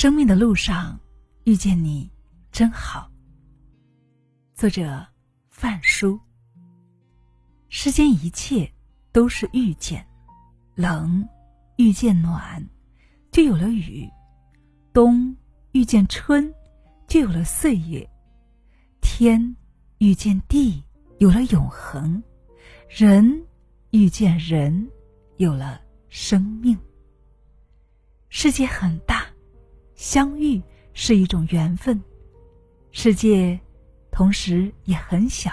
生命的路上遇见你真好。作者范书。世间一切都是遇见，冷遇见暖，就有了雨；冬遇见春，就有了岁月；天遇见地，有了永恒；人遇见人，有了生命。世界很大。相遇是一种缘分，世界同时也很小，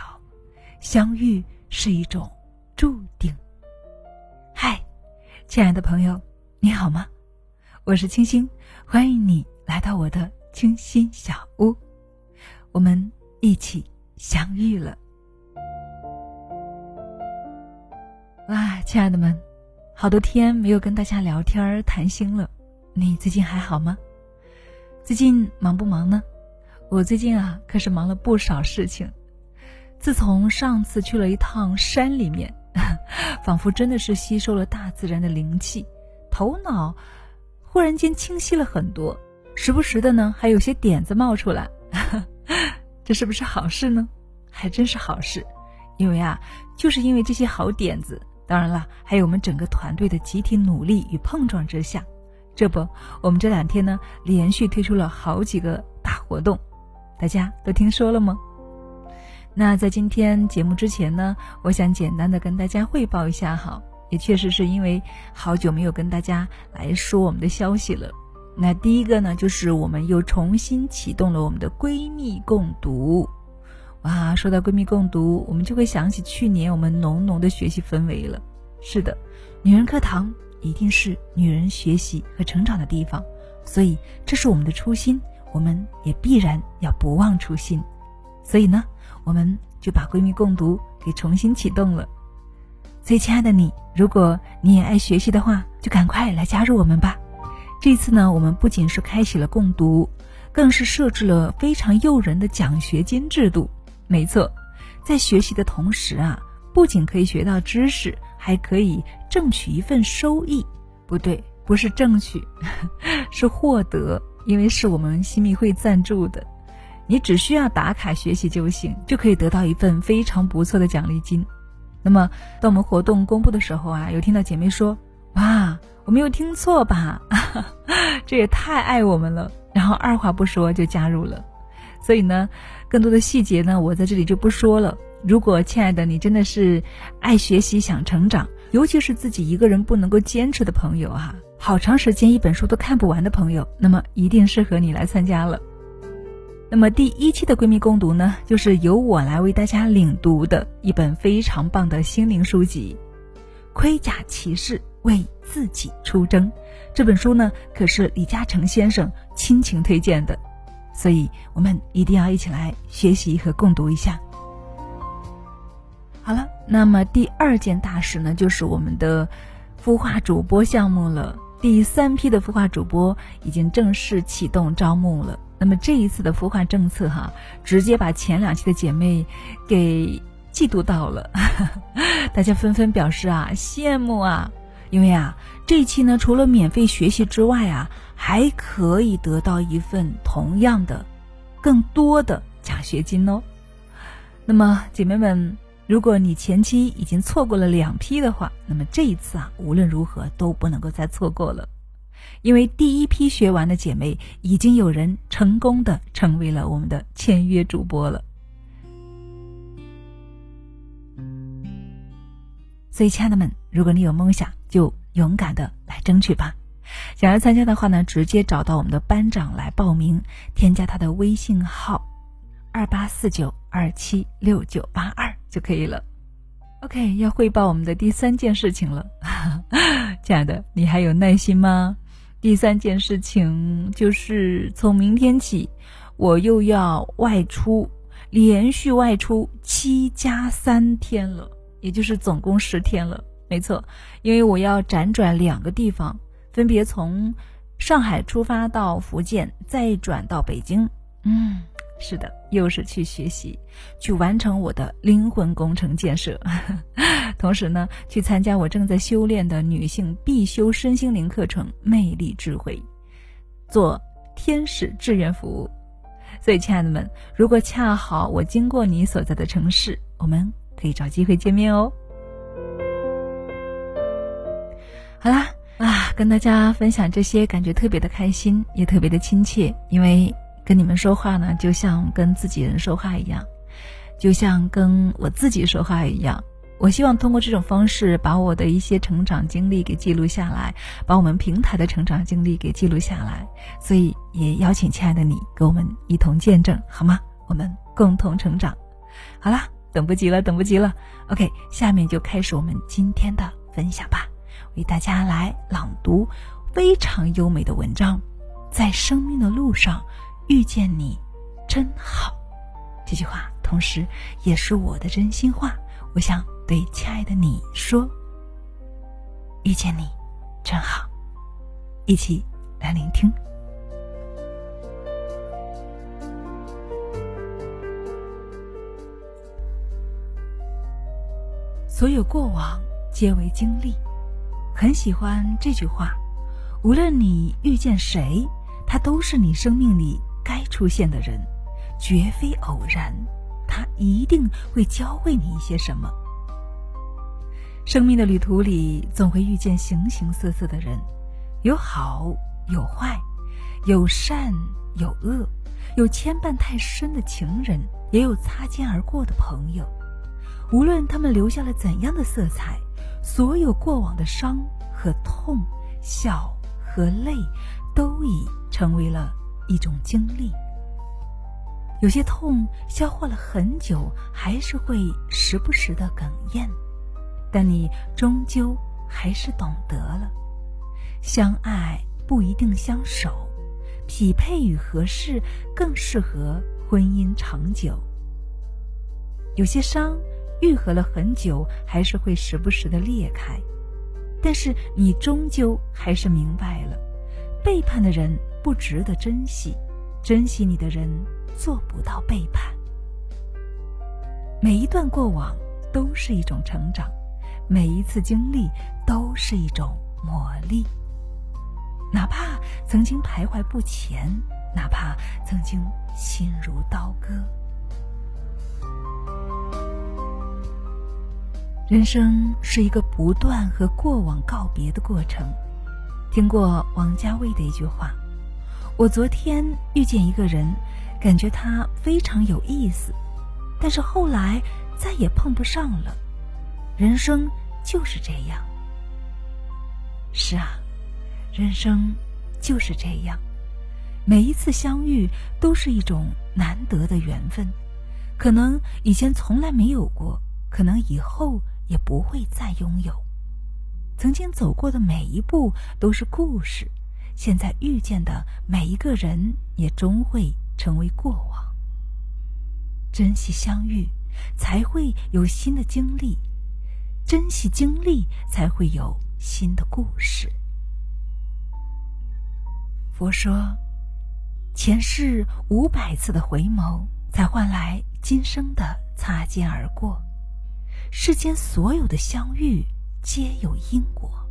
相遇是一种注定。嗨，亲爱的朋友，你好吗？我是清新，欢迎你来到我的清新小屋，我们一起相遇了。哇，亲爱的们，好多天没有跟大家聊天谈心了，你最近还好吗？最近忙不忙呢？我最近啊，可是忙了不少事情。自从上次去了一趟山里面，仿佛真的是吸收了大自然的灵气，头脑忽然间清晰了很多。时不时的呢，还有些点子冒出来，这是不是好事呢？还真是好事，因为啊，就是因为这些好点子，当然了，还有我们整个团队的集体努力与碰撞之下。这不，我们这两天呢，连续推出了好几个大活动，大家都听说了吗？那在今天节目之前呢，我想简单的跟大家汇报一下哈，也确实是因为好久没有跟大家来说我们的消息了。那第一个呢，就是我们又重新启动了我们的闺蜜共读。哇，说到闺蜜共读，我们就会想起去年我们浓浓的学习氛围了。是的，女人课堂。一定是女人学习和成长的地方，所以这是我们的初心，我们也必然要不忘初心。所以呢，我们就把闺蜜共读给重新启动了。所以，亲爱的你，如果你也爱学习的话，就赶快来加入我们吧。这次呢，我们不仅是开启了共读，更是设置了非常诱人的奖学金制度。没错，在学习的同时啊，不仅可以学到知识。还可以挣取一份收益，不对，不是挣取，是获得，因为是我们新密会赞助的。你只需要打卡学习就行，就可以得到一份非常不错的奖励金。那么，当我们活动公布的时候啊，有听到姐妹说：“哇，我没有听错吧？这也太爱我们了。”然后二话不说就加入了。所以呢，更多的细节呢，我在这里就不说了。如果亲爱的你真的是爱学习、想成长，尤其是自己一个人不能够坚持的朋友哈，好长时间一本书都看不完的朋友，那么一定适合你来参加了。那么第一期的闺蜜共读呢，就是由我来为大家领读的一本非常棒的心灵书籍《盔甲骑士为自己出征》。这本书呢，可是李嘉诚先生亲情推荐的，所以我们一定要一起来学习和共读一下。好了，那么第二件大事呢，就是我们的孵化主播项目了。第三批的孵化主播已经正式启动招募了。那么这一次的孵化政策哈，直接把前两期的姐妹给嫉妒到了，大家纷纷表示啊羡慕啊，因为啊这一期呢，除了免费学习之外啊，还可以得到一份同样的、更多的奖学金哦。那么姐妹们。如果你前期已经错过了两批的话，那么这一次啊，无论如何都不能够再错过了，因为第一批学完的姐妹已经有人成功的成为了我们的签约主播了。所以，亲爱的们，如果你有梦想，就勇敢的来争取吧。想要参加的话呢，直接找到我们的班长来报名，添加他的微信号：二八四九二七六九八二。就可以了。OK，要汇报我们的第三件事情了，亲爱的，你还有耐心吗？第三件事情就是从明天起，我又要外出，连续外出七加三天了，也就是总共十天了。没错，因为我要辗转两个地方，分别从上海出发到福建，再转到北京。嗯。是的，又是去学习，去完成我的灵魂工程建设，同时呢，去参加我正在修炼的女性必修身心灵课程《魅力智慧》，做天使志愿服务。所以，亲爱的们，如果恰好我经过你所在的城市，我们可以找机会见面哦。好啦，啊，跟大家分享这些，感觉特别的开心，也特别的亲切，因为跟你们说话呢，就像跟自己人说话一样，就像跟我自己说话一样。我希望通过这种方式，把我的一些成长经历给记录下来，把我们平台的成长经历给记录下来。所以也邀请亲爱的你，跟我们一同见证，好吗？我们共同成长。好啦，等不及了，等不及了。OK，下面就开始我们今天的分享吧。为大家来朗读非常优美的文章，在生命的路上遇见你，真好。这句话同时也是我的真心话。我想。对亲爱的你说：“遇见你，真好。”一起来聆听。所有过往皆为经历，很喜欢这句话。无论你遇见谁，他都是你生命里该出现的人，绝非偶然。他一定会教会你一些什么。生命的旅途里，总会遇见形形色色的人，有好有坏，有善有恶，有牵绊太深的情人，也有擦肩而过的朋友。无论他们留下了怎样的色彩，所有过往的伤和痛、笑和泪，都已成为了一种经历。有些痛消化了很久，还是会时不时的哽咽。但你终究还是懂得了，相爱不一定相守，匹配与合适更适合婚姻长久。有些伤愈合了很久，还是会时不时的裂开，但是你终究还是明白了，背叛的人不值得珍惜，珍惜你的人做不到背叛。每一段过往都是一种成长。每一次经历都是一种磨砺，哪怕曾经徘徊不前，哪怕曾经心如刀割。人生是一个不断和过往告别的过程。听过王家卫的一句话：“我昨天遇见一个人，感觉他非常有意思，但是后来再也碰不上了。”人生就是这样。是啊，人生就是这样。每一次相遇都是一种难得的缘分，可能以前从来没有过，可能以后也不会再拥有。曾经走过的每一步都是故事，现在遇见的每一个人也终会成为过往。珍惜相遇，才会有新的经历。珍惜经历，才会有新的故事。佛说，前世五百次的回眸，才换来今生的擦肩而过。世间所有的相遇，皆有因果。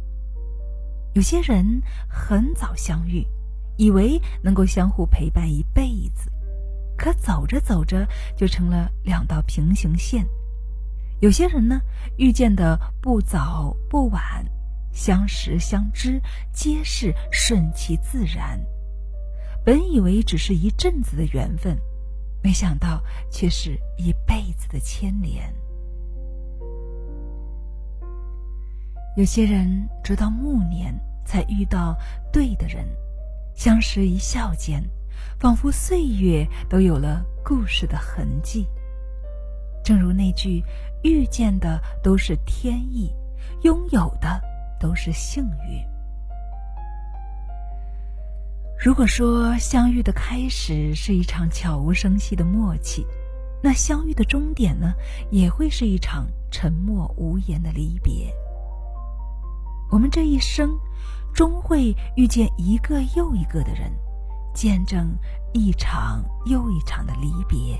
有些人很早相遇，以为能够相互陪伴一辈子，可走着走着，就成了两道平行线。有些人呢，遇见的不早不晚，相识相知皆是顺其自然。本以为只是一阵子的缘分，没想到却是一辈子的牵连。有些人直到暮年才遇到对的人，相识一笑间，仿佛岁月都有了故事的痕迹。正如那句。遇见的都是天意，拥有的都是幸运。如果说相遇的开始是一场悄无声息的默契，那相遇的终点呢，也会是一场沉默无言的离别。我们这一生，终会遇见一个又一个的人，见证一场又一场的离别。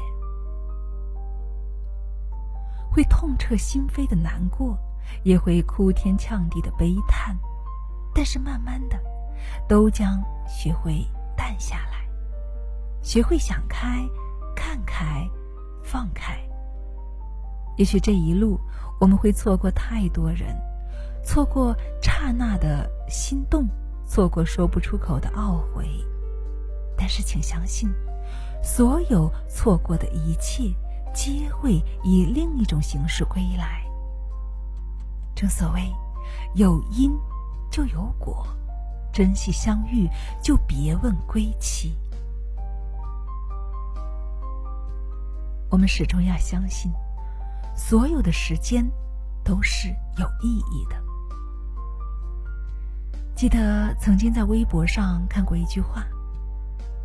会痛彻心扉的难过，也会哭天呛地的悲叹，但是慢慢的，都将学会淡下来。学会想开、看开、放开。也许这一路我们会错过太多人，错过刹那的心动，错过说不出口的懊悔。但是，请相信，所有错过的一切，皆会以另一种形式归来。正所谓，有因就有果，珍惜相遇，就别问归期。我们始终要相信，所有的时间都是有意义的。记得曾经在微博上看过一句话。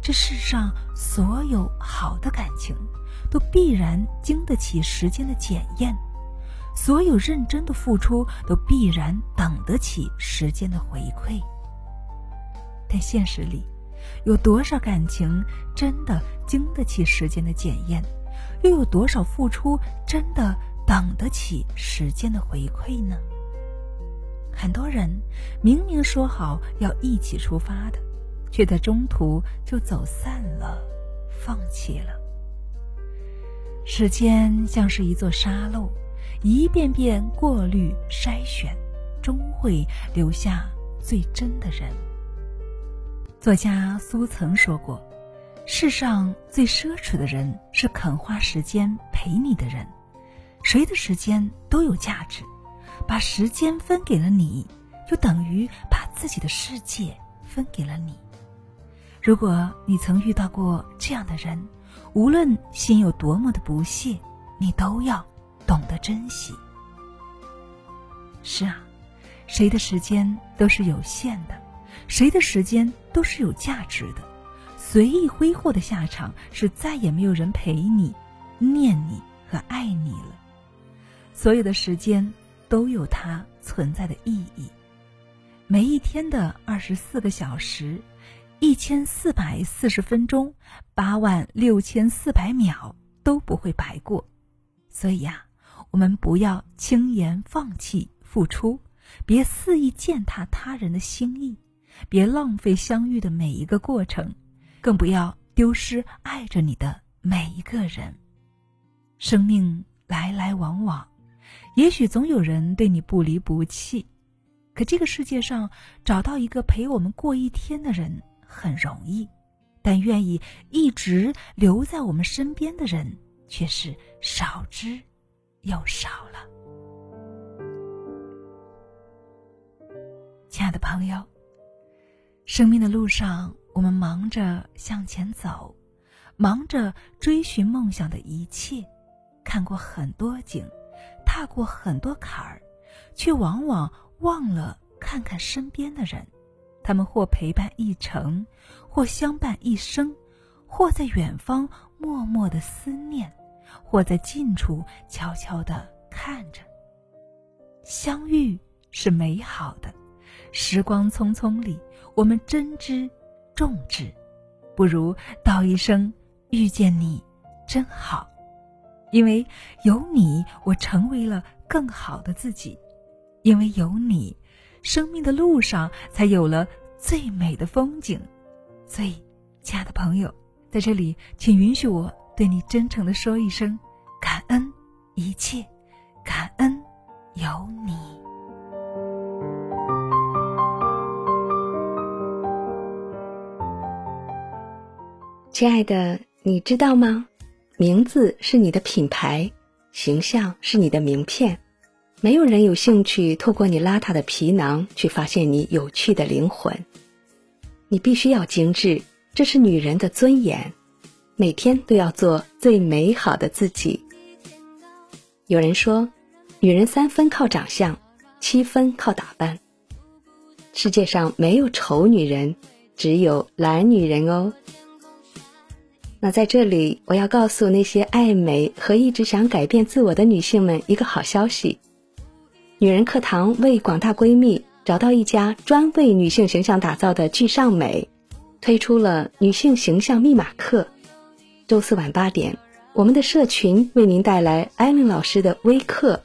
这世上所有好的感情，都必然经得起时间的检验；所有认真的付出，都必然等得起时间的回馈。但现实里，有多少感情真的经得起时间的检验？又有多少付出真的等得起时间的回馈呢？很多人明明说好要一起出发的。却在中途就走散了，放弃了。时间像是一座沙漏，一遍遍过滤筛选，终会留下最真的人。作家苏曾说过：“世上最奢侈的人是肯花时间陪你的人。谁的时间都有价值，把时间分给了你，就等于把自己的世界分给了你。”如果你曾遇到过这样的人，无论心有多么的不屑，你都要懂得珍惜。是啊，谁的时间都是有限的，谁的时间都是有价值的。随意挥霍的下场是再也没有人陪你、念你和爱你了。所有的时间都有它存在的意义。每一天的二十四个小时。一千四百四十分钟，八万六千四百秒都不会白过，所以呀，我们不要轻言放弃付出，别肆意践踏他人的心意，别浪费相遇的每一个过程，更不要丢失爱着你的每一个人。生命来来往往，也许总有人对你不离不弃，可这个世界上找到一个陪我们过一天的人。很容易，但愿意一直留在我们身边的人却是少之又少了。亲爱的朋友，生命的路上，我们忙着向前走，忙着追寻梦想的一切，看过很多景，踏过很多坎儿，却往往忘了看看身边的人。他们或陪伴一程，或相伴一生，或在远方默默的思念，或在近处悄悄的看着。相遇是美好的，时光匆匆里，我们珍之重之，不如道一声遇见你，真好，因为有你，我成为了更好的自己，因为有你。生命的路上才有了最美的风景，所以，亲爱的朋友，在这里，请允许我对你真诚的说一声感恩一切，感恩有你。亲爱的，你知道吗？名字是你的品牌，形象是你的名片。没有人有兴趣透过你邋遢的皮囊去发现你有趣的灵魂。你必须要精致，这是女人的尊严。每天都要做最美好的自己。有人说，女人三分靠长相，七分靠打扮。世界上没有丑女人，只有懒女人哦。那在这里，我要告诉那些爱美和一直想改变自我的女性们一个好消息。女人课堂为广大闺蜜找到一家专为女性形象打造的聚尚美，推出了女性形象密码课。周四晚八点，我们的社群为您带来艾伦老师的微课，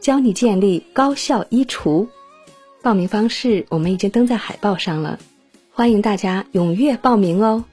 教你建立高效衣橱。报名方式我们已经登在海报上了，欢迎大家踊跃报名哦。